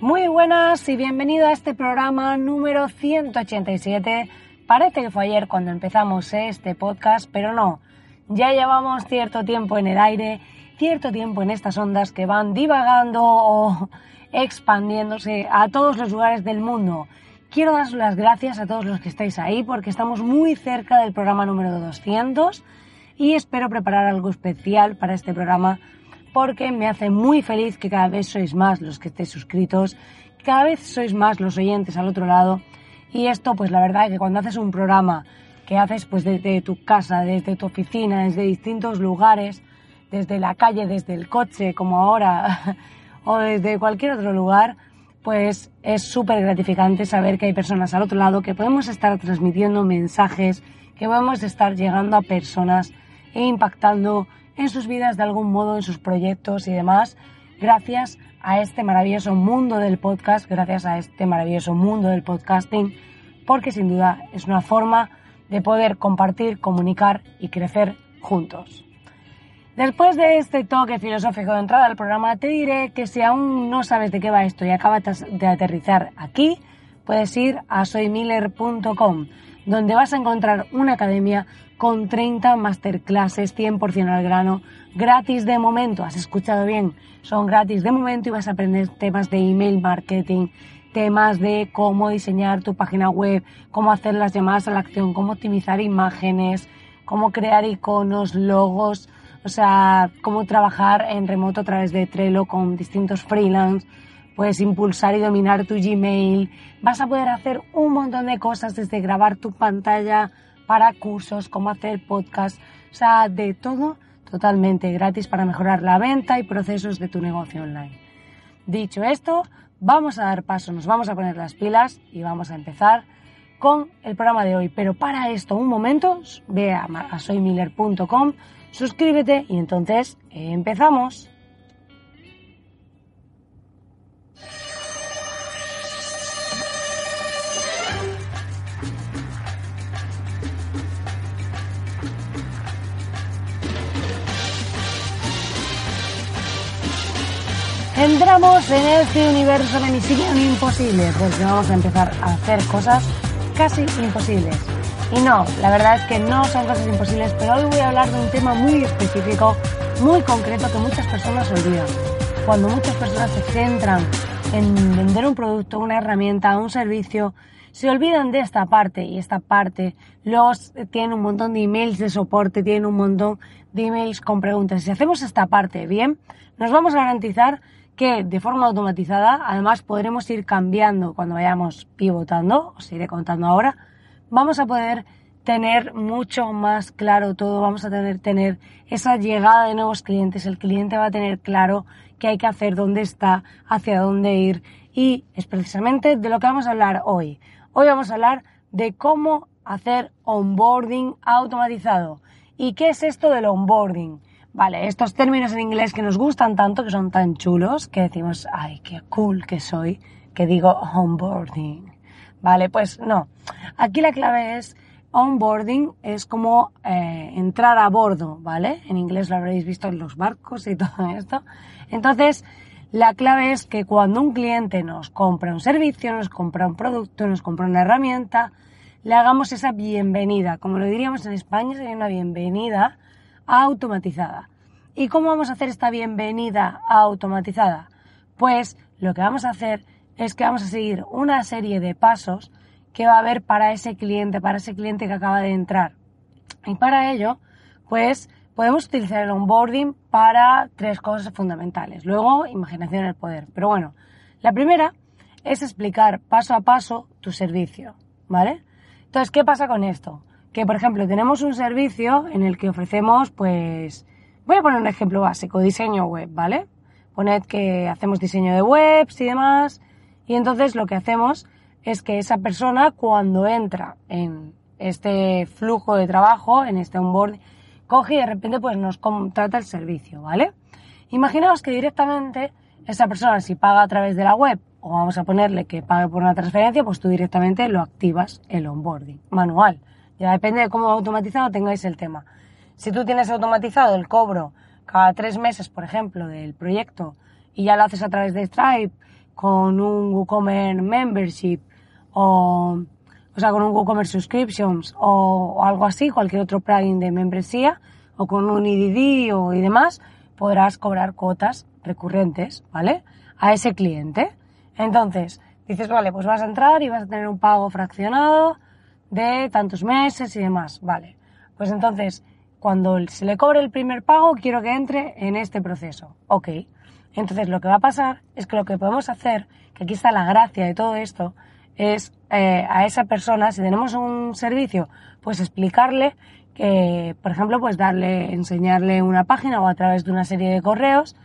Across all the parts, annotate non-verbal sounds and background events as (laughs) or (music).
Muy buenas y bienvenido a este programa número 187. Parece que fue ayer cuando empezamos este podcast, pero no. Ya llevamos cierto tiempo en el aire, cierto tiempo en estas ondas que van divagando o expandiéndose a todos los lugares del mundo. Quiero daros las gracias a todos los que estáis ahí porque estamos muy cerca del programa número 200 y espero preparar algo especial para este programa porque me hace muy feliz que cada vez sois más los que estéis suscritos, cada vez sois más los oyentes al otro lado. Y esto pues la verdad es que cuando haces un programa que haces pues desde tu casa, desde tu oficina, desde distintos lugares, desde la calle, desde el coche como ahora (laughs) o desde cualquier otro lugar, pues es súper gratificante saber que hay personas al otro lado, que podemos estar transmitiendo mensajes, que podemos estar llegando a personas e impactando en sus vidas de algún modo, en sus proyectos y demás, gracias a este maravilloso mundo del podcast, gracias a este maravilloso mundo del podcasting, porque sin duda es una forma de poder compartir, comunicar y crecer juntos. Después de este toque filosófico de entrada al programa, te diré que si aún no sabes de qué va esto y acabas de aterrizar aquí, puedes ir a soymiller.com, donde vas a encontrar una academia con 30 masterclasses 100% al grano, gratis de momento. ¿Has escuchado bien? Son gratis de momento y vas a aprender temas de email marketing, temas de cómo diseñar tu página web, cómo hacer las llamadas a la acción, cómo optimizar imágenes, cómo crear iconos, logos, o sea, cómo trabajar en remoto a través de Trello con distintos freelance, puedes impulsar y dominar tu Gmail, vas a poder hacer un montón de cosas desde grabar tu pantalla para cursos, cómo hacer podcast, o sea, de todo totalmente gratis para mejorar la venta y procesos de tu negocio online. Dicho esto, vamos a dar paso, nos vamos a poner las pilas y vamos a empezar con el programa de hoy. Pero para esto, un momento, ve a, soymiller.com, suscríbete y entonces empezamos. Entramos en este universo de misión imposible, porque vamos a empezar a hacer cosas casi imposibles. Y no, la verdad es que no son cosas imposibles, pero hoy voy a hablar de un tema muy específico, muy concreto que muchas personas olvidan. Cuando muchas personas se centran en vender un producto, una herramienta, un servicio, se olvidan de esta parte y esta parte luego tienen un montón de emails de soporte, tienen un montón de emails con preguntas. Si hacemos esta parte bien, nos vamos a garantizar que de forma automatizada, además podremos ir cambiando cuando vayamos pivotando, os iré contando ahora, vamos a poder tener mucho más claro todo, vamos a tener, tener esa llegada de nuevos clientes, el cliente va a tener claro qué hay que hacer, dónde está, hacia dónde ir y es precisamente de lo que vamos a hablar hoy. Hoy vamos a hablar de cómo hacer onboarding automatizado. ¿Y qué es esto del onboarding? Vale, estos términos en inglés que nos gustan tanto, que son tan chulos, que decimos, ay, qué cool que soy, que digo onboarding. Vale, pues no. Aquí la clave es onboarding, es como eh, entrar a bordo, ¿vale? En inglés lo habréis visto en los barcos y (laughs) todo esto. Entonces, la clave es que cuando un cliente nos compra un servicio, nos compra un producto, nos compra una herramienta, le hagamos esa bienvenida. Como lo diríamos en España, sería una bienvenida automatizada. ¿Y cómo vamos a hacer esta bienvenida automatizada? Pues lo que vamos a hacer es que vamos a seguir una serie de pasos que va a haber para ese cliente, para ese cliente que acaba de entrar. Y para ello, pues podemos utilizar el onboarding para tres cosas fundamentales. Luego, imaginación el poder. Pero bueno, la primera es explicar paso a paso tu servicio, ¿vale? Entonces, ¿qué pasa con esto? que, por ejemplo, tenemos un servicio en el que ofrecemos, pues, voy a poner un ejemplo básico, diseño web, ¿vale? poned que hacemos diseño de webs y demás, y entonces lo que hacemos es que esa persona cuando entra en este flujo de trabajo, en este onboard, coge y de repente pues nos contrata el servicio, ¿vale? Imaginaos que directamente esa persona si paga a través de la web o vamos a ponerle que pague por una transferencia, pues tú directamente lo activas el onboarding manual. Ya depende de cómo automatizado tengáis el tema. Si tú tienes automatizado el cobro cada tres meses, por ejemplo, del proyecto y ya lo haces a través de Stripe con un WooCommerce Membership o, o sea, con un WooCommerce Subscriptions o, algo así, cualquier otro plugin de membresía o con un IDD o y demás, podrás cobrar cuotas recurrentes, ¿vale? A ese cliente. Entonces, dices, vale, pues vas a entrar y vas a tener un pago fraccionado de tantos meses y demás, vale. Pues entonces, cuando se le cobre el primer pago, quiero que entre en este proceso. Ok. Entonces, lo que va a pasar es que lo que podemos hacer, que aquí está la gracia de todo esto, es eh, a esa persona, si tenemos un servicio, pues explicarle que, por ejemplo, pues darle, enseñarle una página o a través de una serie de correos,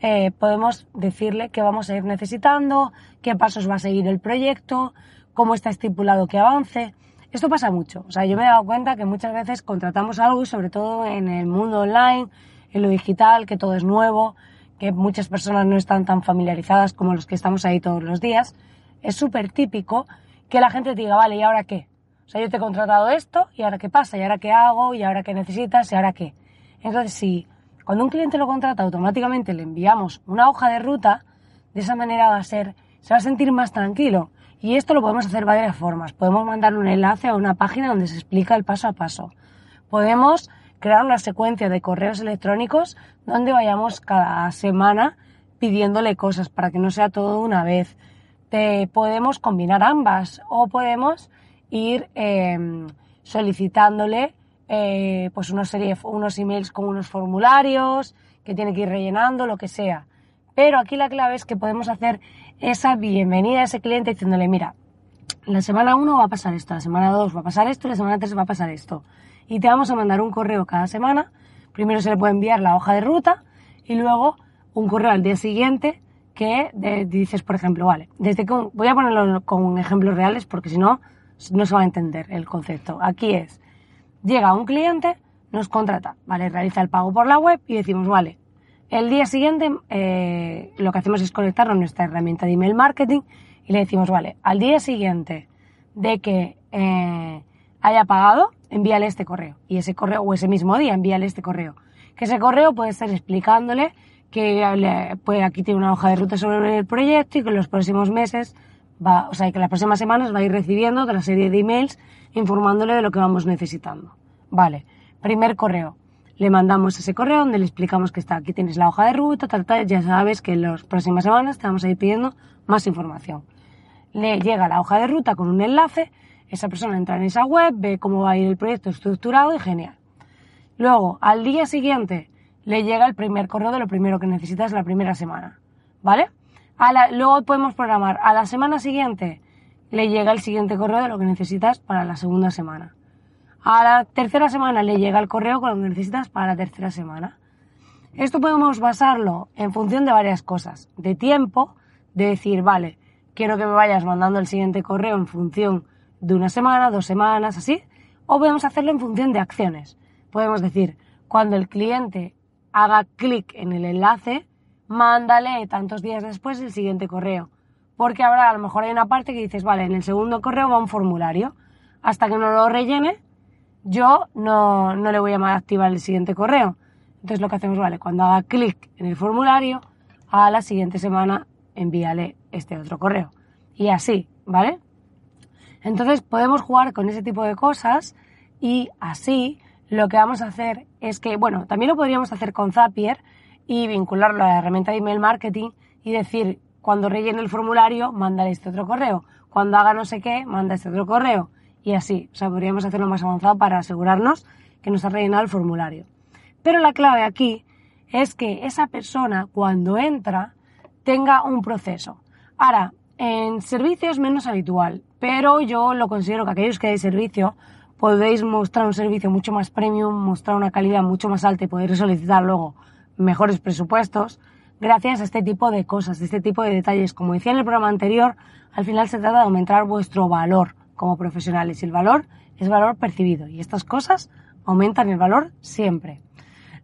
eh, podemos decirle qué vamos a ir necesitando, qué pasos va a seguir el proyecto, cómo está estipulado que avance. Esto pasa mucho. O sea, yo me he dado cuenta que muchas veces contratamos algo y sobre todo en el mundo online, en lo digital, que todo es nuevo, que muchas personas no están tan familiarizadas como los que estamos ahí todos los días. Es súper típico que la gente te diga, vale, ¿y ahora qué? O sea, yo te he contratado esto, ¿y ahora qué pasa? ¿Y ahora qué hago? ¿Y ahora qué necesitas? ¿Y ahora qué? Entonces, si cuando un cliente lo contrata, automáticamente le enviamos una hoja de ruta, de esa manera va a ser, se va a sentir más tranquilo. Y esto lo podemos hacer de varias formas. Podemos mandar un enlace a una página donde se explica el paso a paso. Podemos crear una secuencia de correos electrónicos donde vayamos cada semana pidiéndole cosas para que no sea todo una vez. Te, podemos combinar ambas o podemos ir em, solicitándole eh, pues una serie, unos emails con unos formularios que tiene que ir rellenando, lo que sea. Pero aquí la clave es que podemos hacer esa bienvenida a ese cliente diciéndole, mira, la semana 1 va a pasar esto, la semana 2 va a pasar esto, la semana 3 va a pasar esto. Y te vamos a mandar un correo cada semana. Primero se le puede enviar la hoja de ruta y luego un correo al día siguiente que dices, por ejemplo, vale, desde que voy a ponerlo con ejemplos reales porque si no, no se va a entender el concepto. Aquí es, llega un cliente, nos contrata, ¿vale? Realiza el pago por la web y decimos, vale, el día siguiente eh, lo que hacemos es conectarnos nuestra herramienta de email marketing y le decimos, vale, al día siguiente de que eh, haya pagado, envíale este correo. Y ese correo, o ese mismo día, envíale este correo. Que ese correo puede estar explicándole que pues aquí tiene una hoja de ruta sobre el proyecto y que en los próximos meses va, o sea, que las próximas semanas va a ir recibiendo otra serie de emails informándole de lo que vamos necesitando. Vale, primer correo. Le mandamos ese correo donde le explicamos que está, aquí tienes la hoja de ruta, tal, tal, ya sabes que en las próximas semanas te vamos a ir pidiendo más información. Le llega la hoja de ruta con un enlace, esa persona entra en esa web, ve cómo va a ir el proyecto estructurado y genial. Luego, al día siguiente, le llega el primer correo de lo primero que necesitas la primera semana, ¿vale? luego podemos programar a la semana siguiente le llega el siguiente correo de lo que necesitas para la segunda semana. A la tercera semana le llega el correo con lo que necesitas para la tercera semana. Esto podemos basarlo en función de varias cosas. De tiempo, de decir, vale, quiero que me vayas mandando el siguiente correo en función de una semana, dos semanas, así. O podemos hacerlo en función de acciones. Podemos decir, cuando el cliente haga clic en el enlace, mándale tantos días después el siguiente correo. Porque ahora a lo mejor hay una parte que dices, vale, en el segundo correo va un formulario. Hasta que no lo rellene, yo no, no le voy a activar el siguiente correo. Entonces lo que hacemos, vale, cuando haga clic en el formulario, a la siguiente semana envíale este otro correo. Y así, ¿vale? Entonces podemos jugar con ese tipo de cosas y así lo que vamos a hacer es que, bueno, también lo podríamos hacer con Zapier, y vincularlo a la herramienta de email marketing y decir, cuando rellene el formulario, mándale este otro correo. Cuando haga no sé qué, manda este otro correo. Y así, o sea, podríamos hacerlo más avanzado para asegurarnos que nos ha rellenado el formulario. Pero la clave aquí es que esa persona, cuando entra, tenga un proceso. Ahora, en servicio es menos habitual, pero yo lo considero que aquellos que hay servicio podéis mostrar un servicio mucho más premium, mostrar una calidad mucho más alta y poder solicitar luego mejores presupuestos. gracias a este tipo de cosas, este tipo de detalles. Como decía en el programa anterior, al final se trata de aumentar vuestro valor como profesionales y el valor es valor percibido y estas cosas aumentan el valor siempre.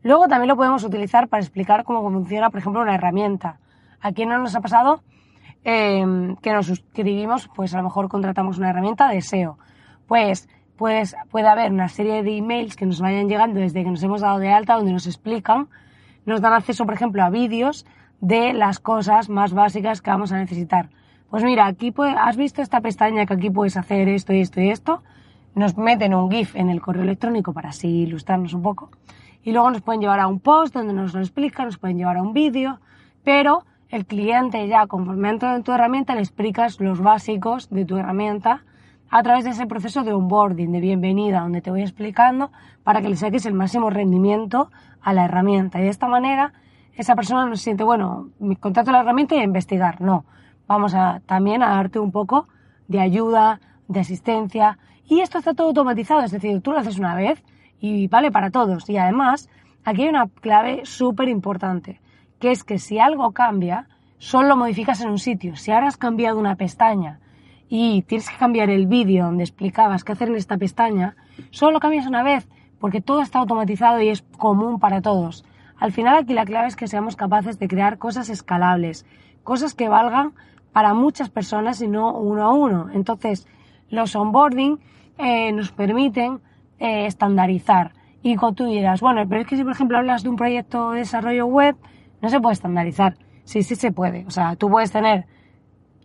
Luego también lo podemos utilizar para explicar cómo funciona, por ejemplo, una herramienta. Aquí no nos ha pasado eh, que nos suscribimos, pues a lo mejor contratamos una herramienta de SEO. Pues, pues puede haber una serie de emails que nos vayan llegando desde que nos hemos dado de alta donde nos explican, nos dan acceso, por ejemplo, a vídeos de las cosas más básicas que vamos a necesitar. Pues mira, aquí has visto esta pestaña que aquí puedes hacer esto y esto y esto. Nos meten un GIF en el correo electrónico para así ilustrarnos un poco. Y luego nos pueden llevar a un post donde nos lo explican, nos pueden llevar a un vídeo, pero el cliente ya conforme entra en tu herramienta le explicas los básicos de tu herramienta a través de ese proceso de onboarding, de bienvenida, donde te voy explicando para que le saques el máximo rendimiento a la herramienta. Y de esta manera esa persona no se siente, bueno, me contrato la herramienta y a investigar. No, vamos a también a darte un poco de ayuda, de asistencia. Y esto está todo automatizado, es decir, tú lo haces una vez y vale para todos. Y además, aquí hay una clave súper importante, que es que si algo cambia, solo modificas en un sitio. Si ahora has cambiado una pestaña y tienes que cambiar el vídeo donde explicabas qué hacer en esta pestaña, solo lo cambias una vez, porque todo está automatizado y es común para todos. Al final aquí la clave es que seamos capaces de crear cosas escalables, cosas que valgan para muchas personas y no uno a uno. Entonces, los onboarding eh, nos permiten eh, estandarizar. Y cuando tú dirás, bueno, pero es que si por ejemplo hablas de un proyecto de desarrollo web, no se puede estandarizar. Sí, sí se puede. O sea, tú puedes tener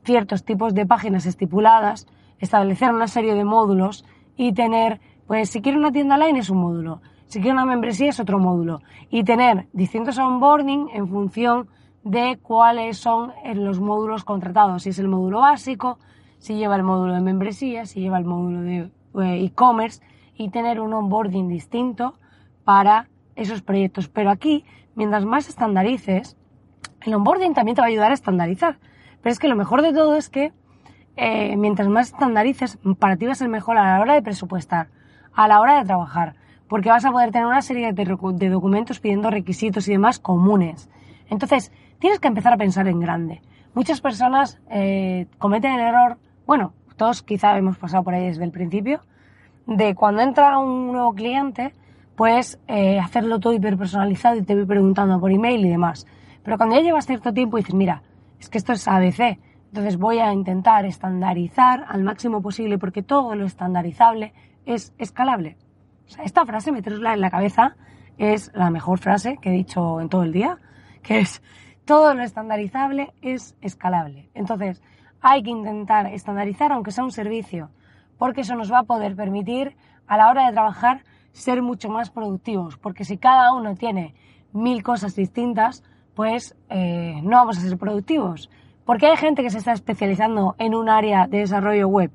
ciertos tipos de páginas estipuladas, establecer una serie de módulos y tener, pues si quiero una tienda online es un módulo, si quiero una membresía es otro módulo y tener distintos onboarding en función de cuáles son los módulos contratados, si es el módulo básico, si lleva el módulo de membresía, si lleva el módulo de eh, e-commerce y tener un onboarding distinto para esos proyectos. Pero aquí, mientras más estandarices, el onboarding también te va a ayudar a estandarizar. Pero es que lo mejor de todo es que eh, mientras más estandarices, para ti va a ser mejor a la hora de presupuestar, a la hora de trabajar, porque vas a poder tener una serie de, documentos pidiendo requisitos y demás comunes. Entonces, tienes que empezar a pensar en grande. Muchas personas eh, cometen el error, bueno, todos quizá hemos pasado por ahí desde el principio, de cuando entra un nuevo cliente, pues eh, hacerlo todo hiperpersonalizado y te voy preguntando por email y demás. Pero cuando ya llevas cierto tiempo y dices, mira, es que esto es ABC, entonces voy a intentar estandarizar al máximo posible porque todo lo estandarizable es escalable. O sea, esta frase, meterosla en la cabeza, es la mejor frase que he dicho en todo el día, que es todo lo estandarizable es escalable. Entonces, hay que intentar estandarizar aunque sea un servicio, porque eso nos va a poder permitir a la hora de trabajar ser mucho más productivos, porque si cada uno tiene mil cosas distintas, pues eh, no vamos a ser productivos. Porque hay gente que se está especializando en un área de desarrollo web.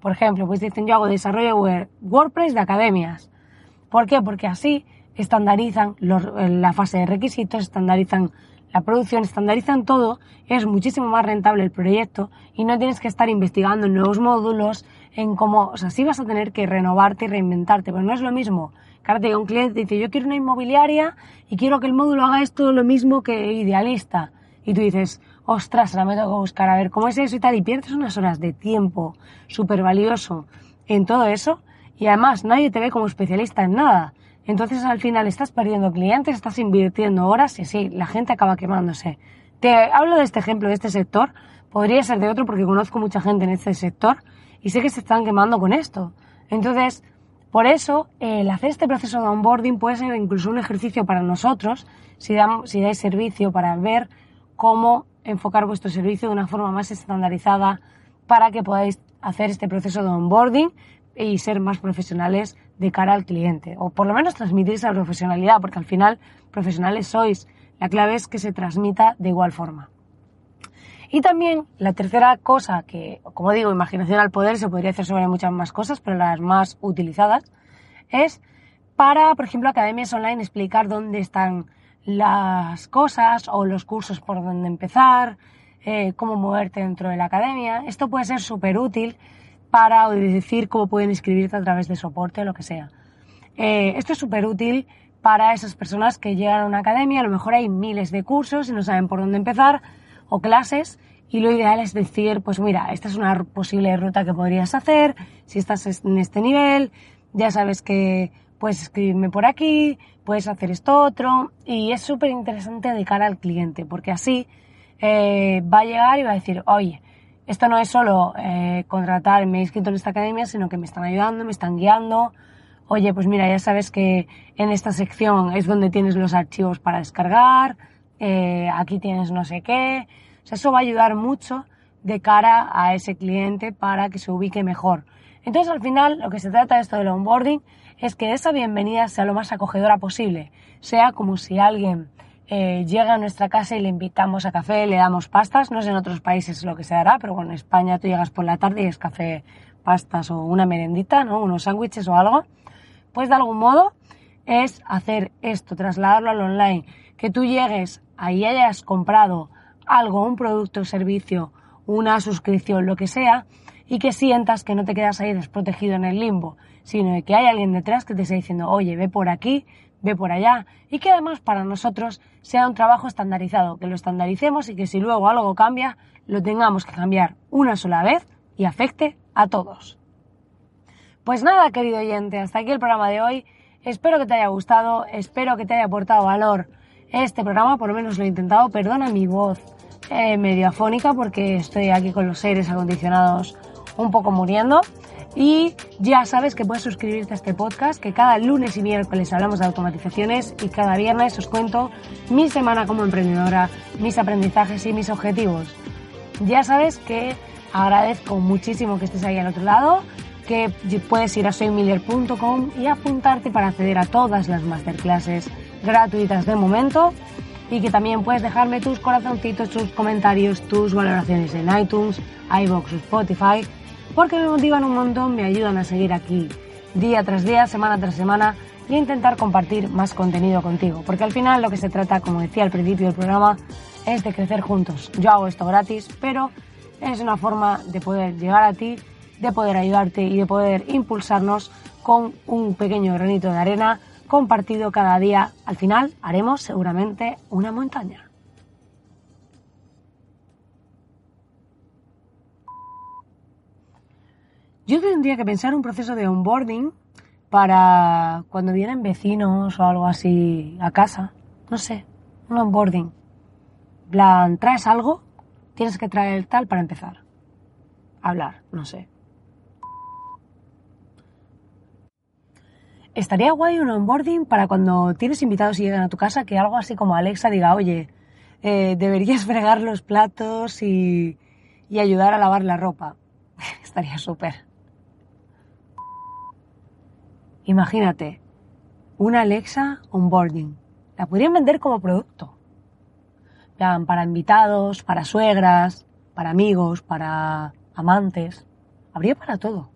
Por ejemplo, pues dicen yo hago desarrollo web WordPress de academias. ¿Por qué? Porque así estandarizan la fase de requisitos, estandarizan la producción, estandarizan todo, es muchísimo más rentable el proyecto y no tienes que estar investigando nuevos módulos, en cómo, o sea, sí vas a tener que renovarte y reinventarte, pero no es lo mismo. Claro, te un cliente dice, yo quiero una inmobiliaria y quiero que el módulo haga esto lo mismo que idealista. Y tú dices, ostras, ahora me tengo que buscar a ver cómo es eso y tal, y pierdes unas horas de tiempo súper valioso en todo eso, y además nadie te ve como especialista en nada. Entonces al final estás perdiendo clientes, estás invirtiendo horas y así la gente acaba quemándose. Te hablo de este ejemplo, de este sector, podría ser de otro porque conozco mucha gente en este sector y sé que se están quemando con esto. Entonces, por eso, el hacer este proceso de onboarding puede ser incluso un ejercicio para nosotros, si, si dais servicio, para ver cómo enfocar vuestro servicio de una forma más estandarizada para que podáis hacer este proceso de onboarding y ser más profesionales de cara al cliente, o por lo menos transmitir esa profesionalidad, porque al final profesionales sois. La clave es que se transmita de igual forma. Y también la tercera cosa que, como digo, imaginación al poder, se podría hacer sobre muchas más cosas, pero las más utilizadas, es para, por ejemplo, academias online explicar dónde están las cosas o los cursos por dónde empezar, eh, cómo moverte dentro de la academia. Esto puede ser súper útil para decir cómo pueden inscribirte a través de soporte o lo que sea. Eh, esto es súper útil para esas personas que llegan a una academia, a lo mejor hay miles de cursos y no saben por dónde empezar o clases y lo ideal es decir, pues mira, esta es una posible ruta que podrías hacer, si estás en este nivel, ya sabes que puedes escribirme por aquí, puedes hacer esto otro y es súper interesante de cara al cliente porque así eh, va a llegar y va a decir, oye, esto no es solo eh, contratar, me he inscrito en esta academia, sino que me están ayudando, me están guiando. Oye, pues mira, ya sabes que en esta sección es donde tienes los archivos para descargar, eh, aquí tienes no sé qué. Eso va a ayudar mucho de cara a ese cliente para que se ubique mejor. Entonces, al final, lo que se trata de esto del onboarding es que esa bienvenida sea lo más acogedora posible. Sea como si alguien eh, llega a nuestra casa y le invitamos a café, le damos pastas. No sé en otros países lo que se hará, pero bueno, en España tú llegas por la tarde y es café, pastas o una merendita, ¿no? Unos sándwiches o algo. Pues de algún modo es hacer esto, trasladarlo al online. Que tú llegues ahí hayas comprado algo, un producto servicio, una suscripción, lo que sea, y que sientas que no te quedas ahí desprotegido en el limbo, sino que hay alguien detrás que te está diciendo, oye, ve por aquí, ve por allá, y que además para nosotros sea un trabajo estandarizado, que lo estandaricemos y que si luego algo cambia, lo tengamos que cambiar una sola vez y afecte a todos. Pues nada, querido oyente, hasta aquí el programa de hoy. Espero que te haya gustado, espero que te haya aportado valor este programa, por lo menos lo he intentado. Perdona mi voz eh, medio afónica porque estoy aquí con los seres acondicionados un poco muriendo. Y ya sabes que puedes suscribirte a este podcast, que cada lunes y miércoles hablamos de automatizaciones y cada viernes os cuento mi semana como emprendedora, mis aprendizajes y mis objetivos. Ya sabes que agradezco muchísimo que estés ahí al otro lado, que puedes ir a soymiller.com y apuntarte para acceder a todas las masterclasses gratuitas de momento y que también puedes dejarme tus corazoncitos, tus comentarios, tus valoraciones en iTunes, iBox Spotify porque me motivan un montón, me ayudan a seguir aquí día tras día, semana tras semana y a intentar compartir más contenido contigo. Porque al final lo que se trata, como decía al principio del programa, es de crecer juntos. Yo hago esto gratis, pero es una forma de poder llegar a ti, de poder ayudarte y de poder impulsarnos con un pequeño granito de arena compartido cada día. Al final haremos seguramente una montaña. Yo tendría que pensar un proceso de onboarding para cuando vienen vecinos o algo así a casa. No sé, un onboarding. plan, ¿traes algo? Tienes que traer tal para empezar. hablar, no sé. Estaría guay un onboarding para cuando tienes invitados y llegan a tu casa que algo así como Alexa diga, oye, eh, deberías fregar los platos y, y ayudar a lavar la ropa. (laughs) Estaría súper. Imagínate, una Alexa onboarding. La podrían vender como producto. para invitados, para suegras, para amigos, para amantes. Habría para todo.